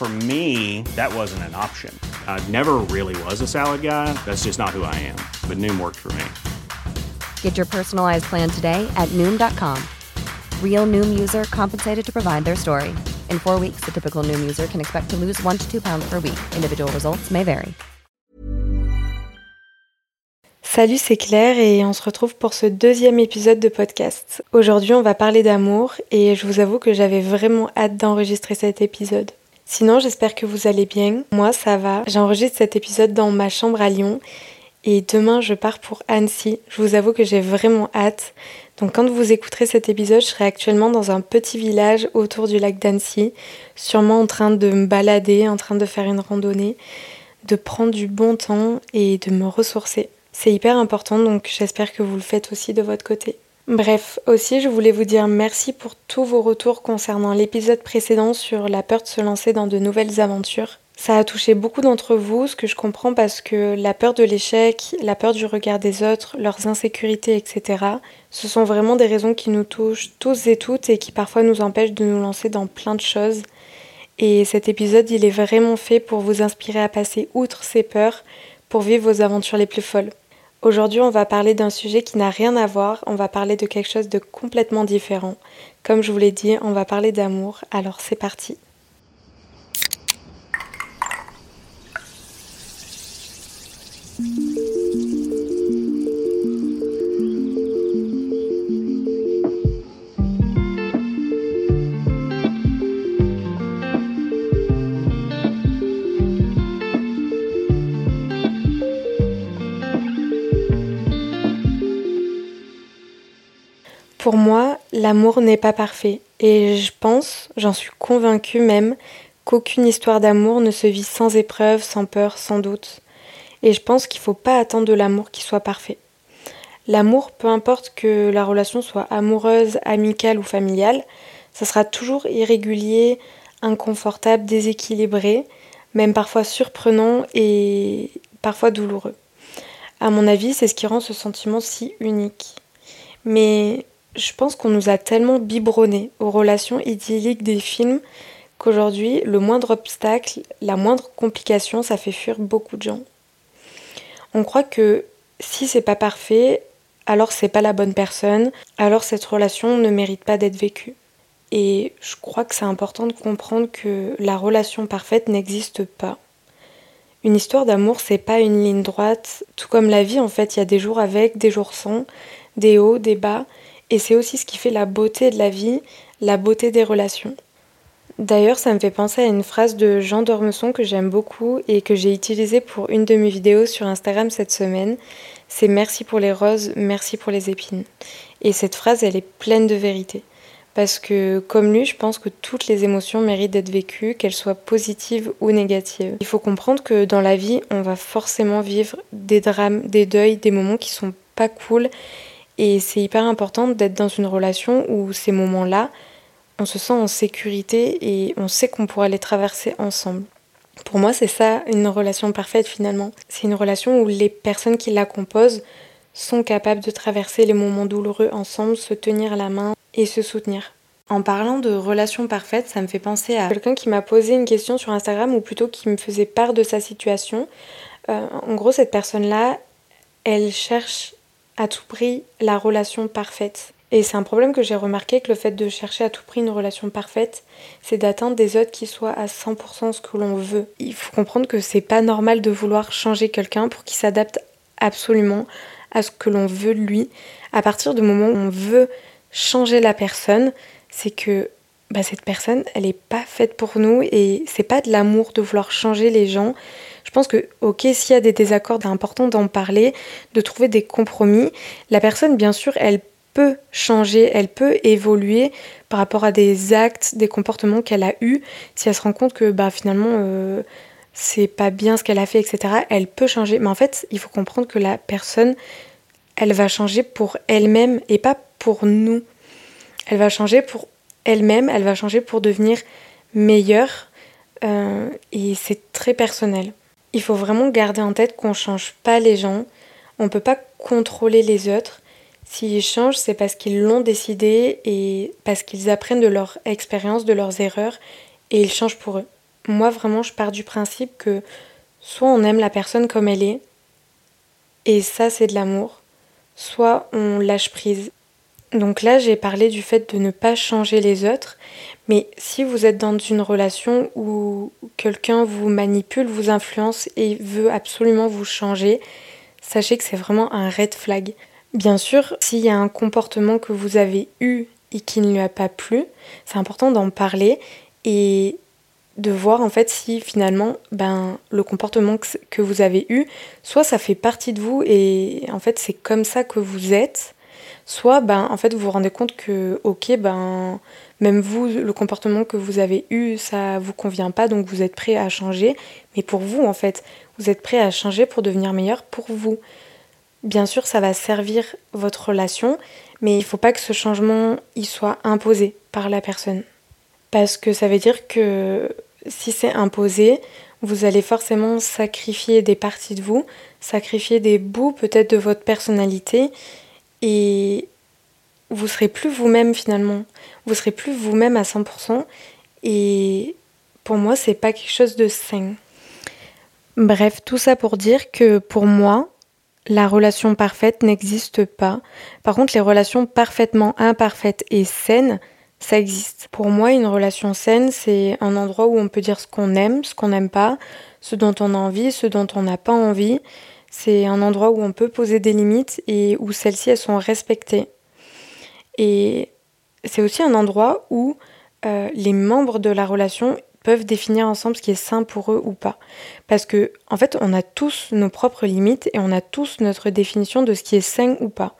For me, that wasn't an option. I never really was a salad guy. That's just not who I am. But Noom worked for me. Get your personalized plan today at Noom.com. Real Noom user compensated to provide their story. In four weeks, the typical Noom user can expect to lose one to two pounds per week. Individual results may vary. Salut, c'est Claire et on se retrouve pour ce deuxième épisode de podcast. Aujourd'hui, on va parler d'amour et je vous avoue que j'avais vraiment hâte d'enregistrer cet épisode. Sinon, j'espère que vous allez bien. Moi, ça va. J'enregistre cet épisode dans ma chambre à Lyon et demain, je pars pour Annecy. Je vous avoue que j'ai vraiment hâte. Donc, quand vous écouterez cet épisode, je serai actuellement dans un petit village autour du lac d'Annecy, sûrement en train de me balader, en train de faire une randonnée, de prendre du bon temps et de me ressourcer. C'est hyper important, donc j'espère que vous le faites aussi de votre côté. Bref, aussi je voulais vous dire merci pour tous vos retours concernant l'épisode précédent sur la peur de se lancer dans de nouvelles aventures. Ça a touché beaucoup d'entre vous, ce que je comprends parce que la peur de l'échec, la peur du regard des autres, leurs insécurités, etc., ce sont vraiment des raisons qui nous touchent tous et toutes et qui parfois nous empêchent de nous lancer dans plein de choses. Et cet épisode, il est vraiment fait pour vous inspirer à passer outre ces peurs pour vivre vos aventures les plus folles. Aujourd'hui, on va parler d'un sujet qui n'a rien à voir, on va parler de quelque chose de complètement différent. Comme je vous l'ai dit, on va parler d'amour, alors c'est parti. Pour moi, l'amour n'est pas parfait et je pense, j'en suis convaincue même, qu'aucune histoire d'amour ne se vit sans épreuve, sans peur, sans doute. Et je pense qu'il ne faut pas attendre de l'amour qui soit parfait. L'amour, peu importe que la relation soit amoureuse, amicale ou familiale, ça sera toujours irrégulier, inconfortable, déséquilibré, même parfois surprenant et parfois douloureux. À mon avis, c'est ce qui rend ce sentiment si unique. Mais je pense qu'on nous a tellement biberonnés aux relations idylliques des films qu'aujourd'hui, le moindre obstacle, la moindre complication, ça fait fuir beaucoup de gens. On croit que si c'est pas parfait, alors c'est pas la bonne personne, alors cette relation ne mérite pas d'être vécue. Et je crois que c'est important de comprendre que la relation parfaite n'existe pas. Une histoire d'amour, c'est pas une ligne droite, tout comme la vie en fait, il y a des jours avec, des jours sans, des hauts, des bas, et c'est aussi ce qui fait la beauté de la vie, la beauté des relations. D'ailleurs, ça me fait penser à une phrase de Jean Dormesson que j'aime beaucoup et que j'ai utilisée pour une de mes vidéos sur Instagram cette semaine. C'est merci pour les roses, merci pour les épines. Et cette phrase, elle est pleine de vérité. Parce que, comme lui, je pense que toutes les émotions méritent d'être vécues, qu'elles soient positives ou négatives. Il faut comprendre que dans la vie, on va forcément vivre des drames, des deuils, des moments qui sont pas cool et c'est hyper important d'être dans une relation où ces moments-là, on se sent en sécurité et on sait qu'on pourra les traverser ensemble. Pour moi, c'est ça une relation parfaite finalement. C'est une relation où les personnes qui la composent sont capables de traverser les moments douloureux ensemble, se tenir la main et se soutenir. En parlant de relation parfaite, ça me fait penser à quelqu'un qui m'a posé une question sur Instagram ou plutôt qui me faisait part de sa situation. Euh, en gros, cette personne-là, elle cherche à tout prix la relation parfaite. Et c'est un problème que j'ai remarqué que le fait de chercher à tout prix une relation parfaite, c'est d'atteindre des autres qui soient à 100% ce que l'on veut. Il faut comprendre que c'est pas normal de vouloir changer quelqu'un pour qu'il s'adapte absolument à ce que l'on veut de lui. À partir du moment où on veut changer la personne, c'est que bah, cette personne, elle n'est pas faite pour nous et c'est pas de l'amour de vouloir changer les gens. Je pense que, ok, s'il y a des désaccords, c'est important d'en parler, de trouver des compromis. La personne, bien sûr, elle peut changer, elle peut évoluer par rapport à des actes, des comportements qu'elle a eus. Si elle se rend compte que bah, finalement, euh, c'est pas bien ce qu'elle a fait, etc., elle peut changer. Mais en fait, il faut comprendre que la personne, elle va changer pour elle-même et pas pour nous. Elle va changer pour elle-même, elle va changer pour devenir meilleure. Euh, et c'est très personnel. Il faut vraiment garder en tête qu'on change pas les gens, on peut pas contrôler les autres. S'ils changent, c'est parce qu'ils l'ont décidé et parce qu'ils apprennent de leur expérience, de leurs erreurs, et ils changent pour eux. Moi, vraiment, je pars du principe que soit on aime la personne comme elle est, et ça, c'est de l'amour, soit on lâche prise. Donc là, j'ai parlé du fait de ne pas changer les autres, mais si vous êtes dans une relation où quelqu'un vous manipule, vous influence et veut absolument vous changer, sachez que c'est vraiment un red flag. Bien sûr, s'il y a un comportement que vous avez eu et qui ne lui a pas plu, c'est important d'en parler et de voir en fait si finalement ben, le comportement que vous avez eu, soit ça fait partie de vous et en fait c'est comme ça que vous êtes, soit ben en fait vous vous rendez compte que ok ben même vous le comportement que vous avez eu ça vous convient pas donc vous êtes prêt à changer. Mais pour vous en fait vous êtes prêt à changer pour devenir meilleur pour vous. Bien sûr ça va servir votre relation mais il faut pas que ce changement il soit imposé par la personne. Parce que ça veut dire que si c'est imposé vous allez forcément sacrifier des parties de vous sacrifier des bouts peut-être de votre personnalité et vous serez plus vous-même finalement. Vous serez plus vous-même à 100% et pour moi, c'est pas quelque chose de sain. Bref, tout ça pour dire que pour moi, la relation parfaite n'existe pas. Par contre, les relations parfaitement imparfaites et saines, ça existe. Pour moi, une relation saine, c'est un endroit où on peut dire ce qu'on aime, ce qu'on n'aime pas, ce dont on a envie, ce dont on n'a pas envie. C'est un endroit où on peut poser des limites et où celles-ci elles sont respectées. Et c'est aussi un endroit où euh, les membres de la relation peuvent définir ensemble ce qui est sain pour eux ou pas. Parce que en fait, on a tous nos propres limites et on a tous notre définition de ce qui est sain ou pas.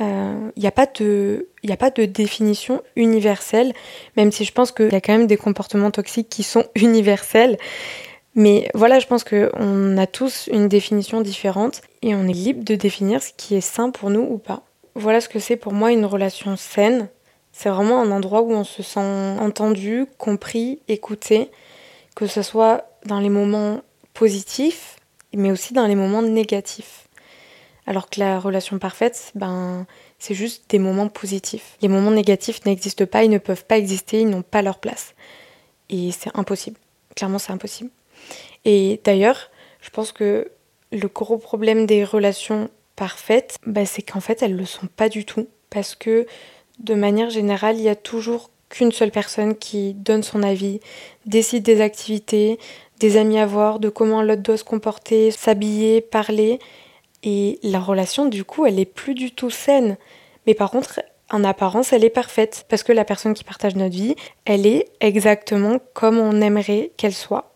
Il euh, n'y a, a pas de définition universelle, même si je pense qu'il y a quand même des comportements toxiques qui sont universels. Mais voilà, je pense qu'on a tous une définition différente et on est libre de définir ce qui est sain pour nous ou pas. Voilà ce que c'est pour moi une relation saine. C'est vraiment un endroit où on se sent entendu, compris, écouté, que ce soit dans les moments positifs, mais aussi dans les moments négatifs. Alors que la relation parfaite, ben, c'est juste des moments positifs. Les moments négatifs n'existent pas, ils ne peuvent pas exister, ils n'ont pas leur place. Et c'est impossible. Clairement, c'est impossible. Et d'ailleurs, je pense que le gros problème des relations parfaites, bah, c'est qu'en fait, elles ne le sont pas du tout. Parce que de manière générale, il y a toujours qu'une seule personne qui donne son avis, décide des activités, des amis à voir, de comment l'autre doit se comporter, s'habiller, parler. Et la relation, du coup, elle est plus du tout saine. Mais par contre, en apparence, elle est parfaite. Parce que la personne qui partage notre vie, elle est exactement comme on aimerait qu'elle soit.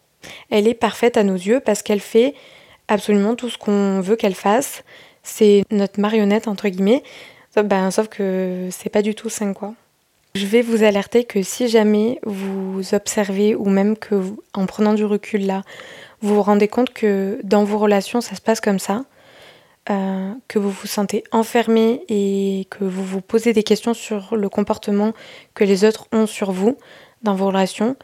Elle est parfaite à nos yeux parce qu'elle fait absolument tout ce qu'on veut qu'elle fasse. C'est notre marionnette, entre guillemets. Ben, sauf que c'est pas du tout sain. Je vais vous alerter que si jamais vous observez ou même que en prenant du recul là, vous vous rendez compte que dans vos relations ça se passe comme ça, euh, que vous vous sentez enfermé et que vous vous posez des questions sur le comportement que les autres ont sur vous dans vos relations,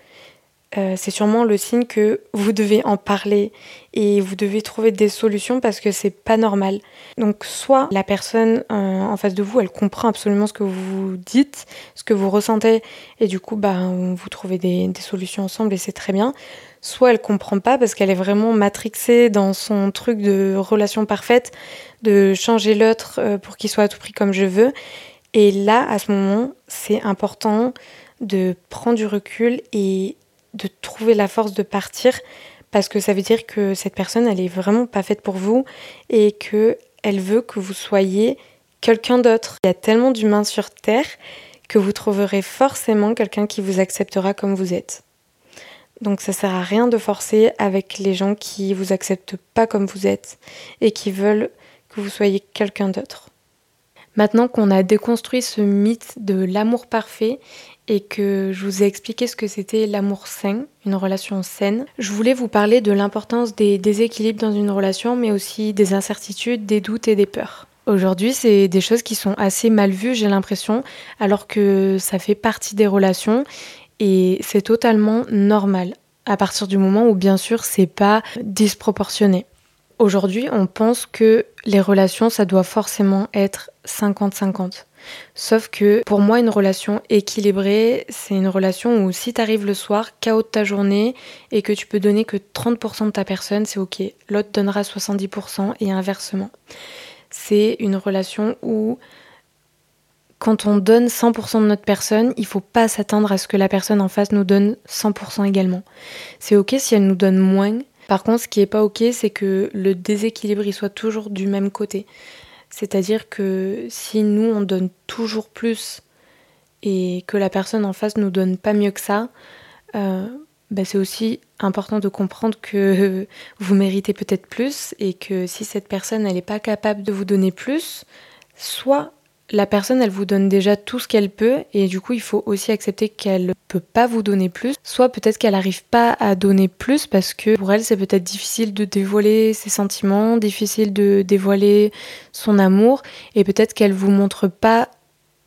euh, c'est sûrement le signe que vous devez en parler et vous devez trouver des solutions parce que c'est pas normal. Donc soit la personne euh, en face de vous, elle comprend absolument ce que vous dites, ce que vous ressentez et du coup bah vous trouvez des, des solutions ensemble et c'est très bien. Soit elle comprend pas parce qu'elle est vraiment matrixée dans son truc de relation parfaite, de changer l'autre euh, pour qu'il soit à tout prix comme je veux Et là, à ce moment, c'est important de prendre du recul et de trouver la force de partir parce que ça veut dire que cette personne, elle est vraiment pas faite pour vous et que elle veut que vous soyez quelqu'un d'autre. Il y a tellement d'humains sur Terre que vous trouverez forcément quelqu'un qui vous acceptera comme vous êtes. Donc ça sert à rien de forcer avec les gens qui vous acceptent pas comme vous êtes et qui veulent que vous soyez quelqu'un d'autre. Maintenant qu'on a déconstruit ce mythe de l'amour parfait et que je vous ai expliqué ce que c'était l'amour sain, une relation saine, je voulais vous parler de l'importance des déséquilibres dans une relation, mais aussi des incertitudes, des doutes et des peurs. Aujourd'hui, c'est des choses qui sont assez mal vues, j'ai l'impression, alors que ça fait partie des relations et c'est totalement normal à partir du moment où bien sûr c'est pas disproportionné. Aujourd'hui, on pense que les relations ça doit forcément être 50-50. Sauf que pour moi, une relation équilibrée, c'est une relation où si t'arrives le soir, chaos de ta journée, et que tu peux donner que 30% de ta personne, c'est ok. L'autre donnera 70% et inversement. C'est une relation où quand on donne 100% de notre personne, il faut pas s'attendre à ce que la personne en face nous donne 100% également. C'est ok si elle nous donne moins. Par contre, ce qui est pas ok, c'est que le déséquilibre il soit toujours du même côté. C'est-à-dire que si nous on donne toujours plus et que la personne en face nous donne pas mieux que ça, euh, bah, c'est aussi important de comprendre que vous méritez peut-être plus et que si cette personne n'est pas capable de vous donner plus, soit la personne, elle vous donne déjà tout ce qu'elle peut et du coup, il faut aussi accepter qu'elle ne peut pas vous donner plus. Soit peut-être qu'elle n'arrive pas à donner plus parce que pour elle, c'est peut-être difficile de dévoiler ses sentiments, difficile de dévoiler son amour et peut-être qu'elle vous montre pas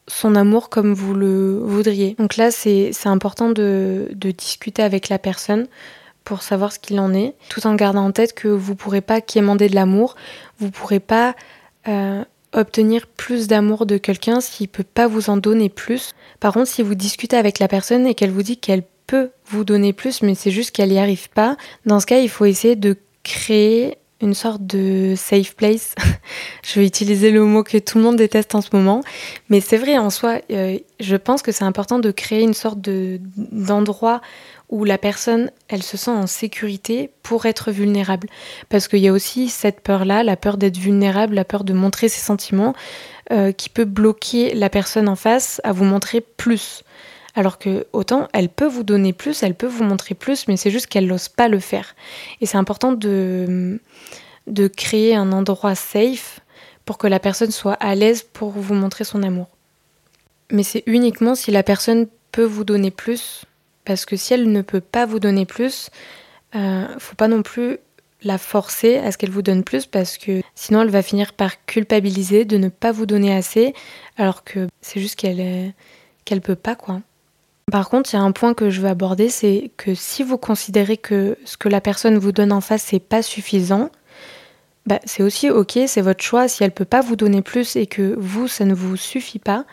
son amour comme vous le voudriez. Donc là, c'est important de, discuter avec la personne pour savoir ce qu'il en est, tout en gardant en tête que vous ne pourrez pas quémander de l'amour, vous ne pourrez pas euh, obtenir plus d'amour de quelqu'un s'il peut pas vous en donner plus. Par contre, si vous discutez avec la personne et qu'elle vous dit qu'elle peut vous donner plus, mais c'est juste qu'elle n'y arrive pas, dans ce cas, il faut essayer de créer une sorte de safe place. je vais utiliser le mot que tout le monde déteste en ce moment, mais c'est vrai en soi, euh, je pense que c'est important de créer une sorte de, d'endroit où la personne, elle se sent en sécurité pour être vulnérable. Parce qu'il y a aussi cette peur-là, la peur d'être vulnérable, la peur de montrer ses sentiments, euh, qui peut bloquer la personne en face à vous montrer plus. Alors que autant elle peut vous donner plus, elle peut vous montrer plus, mais c'est juste qu'elle n'ose pas le faire. Et c'est important de, de créer un endroit safe pour que la personne soit à l'aise pour vous montrer son amour. Mais c'est uniquement si la personne peut vous donner plus parce que si elle ne peut pas vous donner plus, euh, faut pas non plus la forcer à ce qu'elle vous donne plus parce que sinon elle va finir par culpabiliser de ne pas vous donner assez alors que c'est juste qu'elle qu'elle peut pas quoi. Par contre, il y a un point que je veux aborder, c'est que si vous considérez que ce que la personne vous donne en face c'est pas suffisant, bah, c'est aussi ok, c'est votre choix. Si elle peut pas vous donner plus et que vous ça ne vous suffit pas,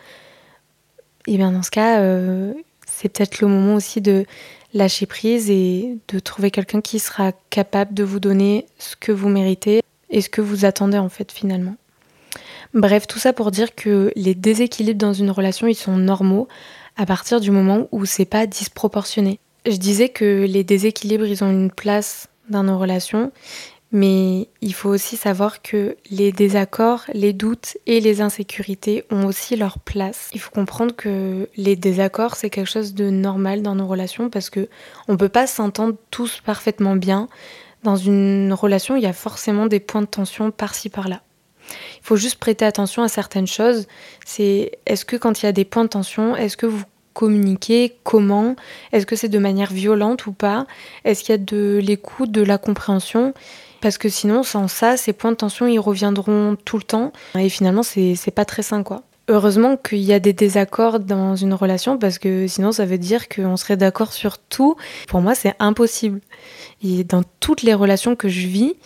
et eh bien dans ce cas, euh, c'est peut-être le moment aussi de lâcher prise et de trouver quelqu'un qui sera capable de vous donner ce que vous méritez et ce que vous attendez en fait finalement. Bref, tout ça pour dire que les déséquilibres dans une relation, ils sont normaux à partir du moment où c'est pas disproportionné. Je disais que les déséquilibres, ils ont une place dans nos relations mais il faut aussi savoir que les désaccords, les doutes et les insécurités ont aussi leur place. Il faut comprendre que les désaccords, c'est quelque chose de normal dans nos relations parce que on peut pas s'entendre tous parfaitement bien. Dans une relation, il y a forcément des points de tension par-ci par-là. Il faut juste prêter attention à certaines choses. C'est est-ce que quand il y a des points de tension, est-ce que vous communiquer Comment Est-ce que c'est de manière violente ou pas? Est-ce qu'il y a de l'écoute, de la compréhension? Parce que sinon, sans ça, ces points de tension, ils reviendront tout le temps. Et finalement, c'est pas très sain, quoi. Heureusement qu'il y a des désaccords dans une relation parce que sinon ça veut dire qu'on serait d'accord sur tout. Pour moi, c'est impossible. Et dans toutes les relations que je vis,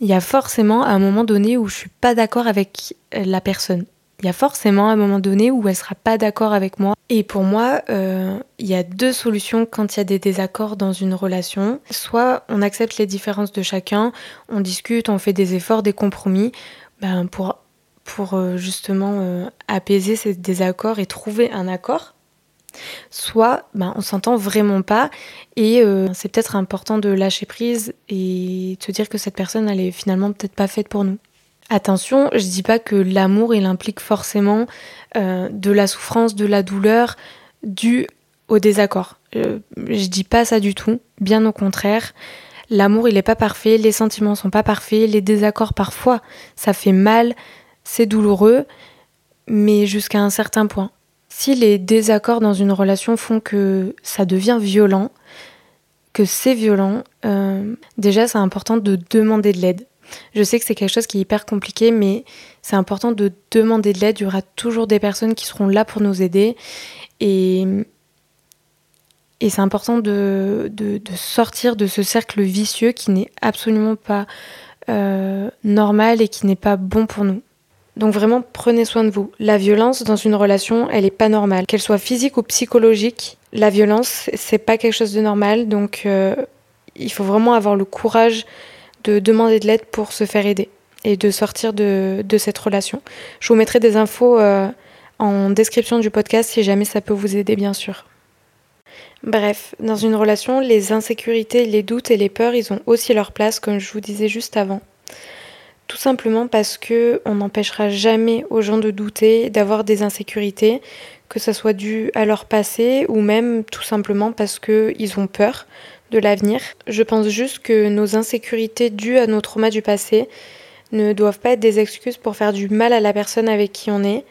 il y a forcément un moment donné où je suis pas d'accord avec la personne. Il y a forcément un moment donné où elle sera pas d'accord avec moi. Et pour moi, euh, il y a deux solutions quand il y a des désaccords dans une relation. Soit on accepte les différences de chacun, on discute, on fait des efforts, des compromis, ben pour pour euh, justement euh, apaiser ces désaccords et trouver un accord, soit ben, on s'entend vraiment pas et euh, c'est peut-être important de lâcher prise et de se dire que cette personne elle est finalement peut-être pas faite pour nous. Attention, je dis pas que l'amour il implique forcément de la souffrance, de la douleur due au désaccord. je dis pas ça du tout, bien au contraire. L'amour il est pas parfait, les sentiments sont pas parfaits, les désaccords parfois ça fait mal, c'est douloureux, mais jusqu'à un certain point. Si les désaccords dans une relation font que ça devient violent, que c'est violent, euh, déjà c'est important de demander de l'aide. Je sais que c'est quelque chose qui est hyper compliqué, mais c'est important de demander de l'aide. Il y aura toujours des personnes qui seront là pour nous aider. Et, et c'est important de, de, sortir de ce cercle vicieux qui n'est absolument pas euh, normal et qui n'est pas bon pour nous. Donc vraiment, prenez soin de vous. La violence dans une relation, elle est pas normale. Qu'elle soit physique ou psychologique, la violence, c'est pas quelque chose de normal. Donc euh, il faut vraiment avoir le courage de demander de l'aide pour se faire aider et de sortir de, cette relation. Je vous mettrai des infos euh, en description du podcast si jamais ça peut vous aider, bien sûr. Bref, dans une relation, les insécurités, les doutes et les peurs, ils ont aussi leur place, comme je vous disais juste avant. Tout simplement parce que on n'empêchera jamais aux gens de douter, d'avoir des insécurités, que ça soit dû à leur passé ou même tout simplement parce qu'ils ont peur de l'avenir. Je pense juste que nos insécurités dues à nos traumas du passé ne doivent pas être des excuses pour faire du mal à la personne avec qui on est.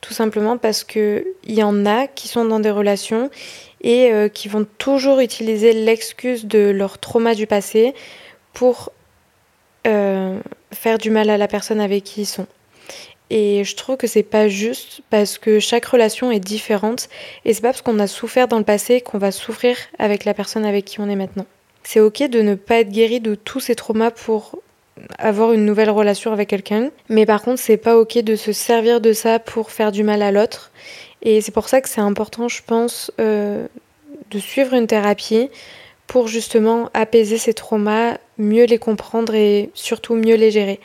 Tout simplement parce qu'il y en a qui sont dans des relations et euh, qui vont toujours utiliser l'excuse de leur trauma du passé pour euh, faire du mal à la personne avec qui ils sont. Et je trouve que c'est pas juste parce que chaque relation est différente et c'est pas parce qu'on a souffert dans le passé qu'on va souffrir avec la personne avec qui on est maintenant. C'est ok de ne pas être guéri de tous ces traumas pour avoir une nouvelle relation avec quelqu'un, mais par contre c'est pas ok de se servir de ça pour faire du mal à l'autre. Et c'est pour ça que c'est important, je pense, euh, de suivre une thérapie pour justement apaiser ces traumas, mieux les comprendre et surtout mieux les gérer.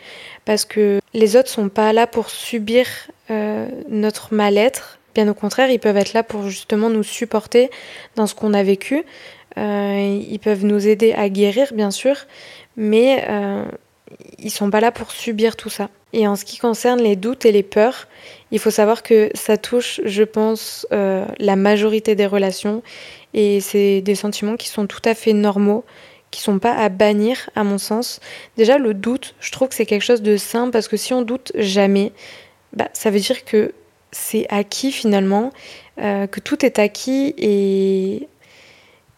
Parce que les autres sont pas là pour subir euh, notre mal-être, bien au contraire, ils peuvent être là pour justement nous supporter dans ce qu'on a vécu. Euh, ils peuvent nous aider à guérir, bien sûr, mais euh, ils sont pas là pour subir tout ça. Et en ce qui concerne les doutes et les peurs, il faut savoir que ça touche, je pense, euh, la majorité des relations et c'est des sentiments qui sont tout à fait normaux, qui sont pas à bannir à mon sens. Déjà le doute, je trouve que c'est quelque chose de sain parce que si on doute jamais, bah, ça veut dire que c'est acquis finalement, euh, que tout est acquis et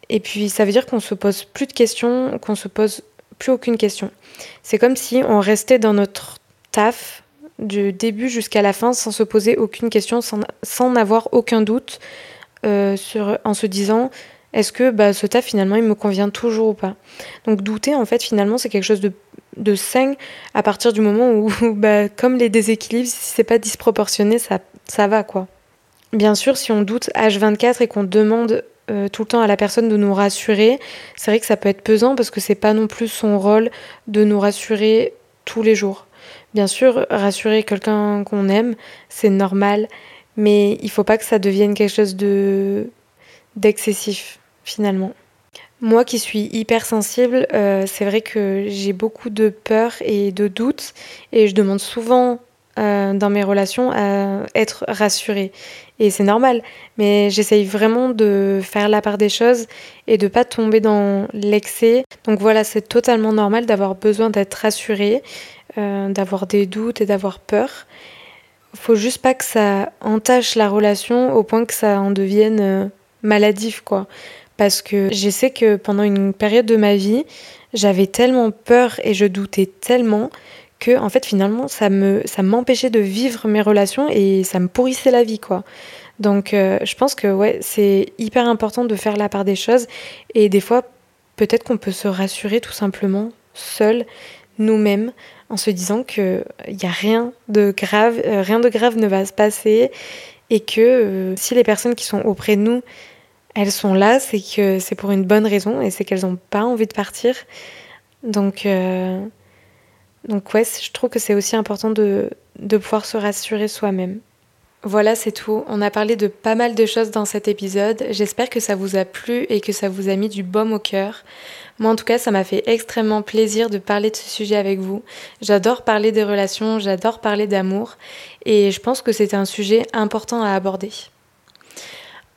et puis ça veut dire qu'on se pose plus de questions, qu'on se pose plus aucune question. C'est comme si on restait dans notre taf du début jusqu'à la fin sans se poser aucune question, sans, n'avoir aucun doute euh, sur, en se disant est-ce que bah, ce taf finalement il me convient toujours ou pas? Donc douter en fait finalement c'est quelque chose de, de sain à partir du moment où bah, comme les déséquilibres si c'est pas disproportionné ça, ça va quoi. Bien sûr si on doute H24 et qu'on demande euh, tout le temps à la personne de nous rassurer, c'est vrai que ça peut être pesant parce que c'est pas non plus son rôle de nous rassurer tous les jours. Bien sûr, rassurer quelqu'un qu'on aime, c'est normal, mais il faut pas que ça devienne quelque chose de d'excessif finalement. Moi qui suis hypersensible, euh, c'est vrai que j'ai beaucoup de peur et de doutes et je demande souvent euh, dans mes relations à être rassurée. Et c'est normal, mais j'essaye vraiment de faire la part des choses et de pas tomber dans l'excès. Donc voilà, c'est totalement normal d'avoir besoin d'être rassurée euh, d'avoir des doutes et d'avoir peur. Faut juste pas que ça entache la relation au point que ça en devienne euh, maladif, quoi. Parce que je sais que pendant une période de ma vie, j'avais tellement peur et je doutais tellement que en fait finalement ça me ça m'empêchait de vivre mes relations et ça me pourrissait la vie quoi. Donc euh, je pense que ouais, c'est hyper important de faire la part des choses et des fois peut-être qu'on peut se rassurer tout simplement seul nous-mêmes en se disant qu'il n'y a rien de grave, euh, rien de grave ne va se passer et que euh, si les personnes qui sont auprès de nous, elles sont là, c'est que c'est pour une bonne raison et c'est qu'elles n'ont pas envie de partir. Donc, euh, ouais, je trouve que c'est aussi important de pouvoir se rassurer soi-même. Voilà, c'est tout. On a parlé de pas mal de choses dans cet épisode. J'espère que ça vous a plu et que ça vous a mis du baume au cœur. Moi, en tout cas, ça m'a fait extrêmement plaisir de parler de ce sujet avec vous. J'adore parler des relations, j'adore parler d'amour et je pense que c'est un sujet important à aborder.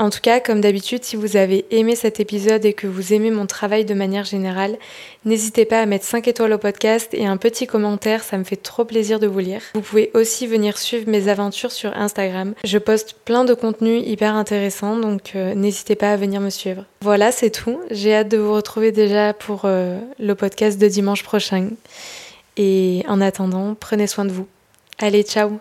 En tout cas, comme d'habitude, si vous avez aimé cet épisode et que vous aimez mon travail de manière générale, n'hésitez pas à mettre 5 étoiles au podcast et un petit commentaire, ça me fait trop plaisir de vous lire. Vous pouvez aussi venir suivre mes aventures sur Instagram. Je poste plein de contenus hyper intéressants, donc euh, n'hésitez pas à venir me suivre. Voilà, c'est tout. J'ai hâte de vous retrouver déjà pour euh, le podcast de dimanche prochain. Et en attendant, prenez soin de vous. Allez, ciao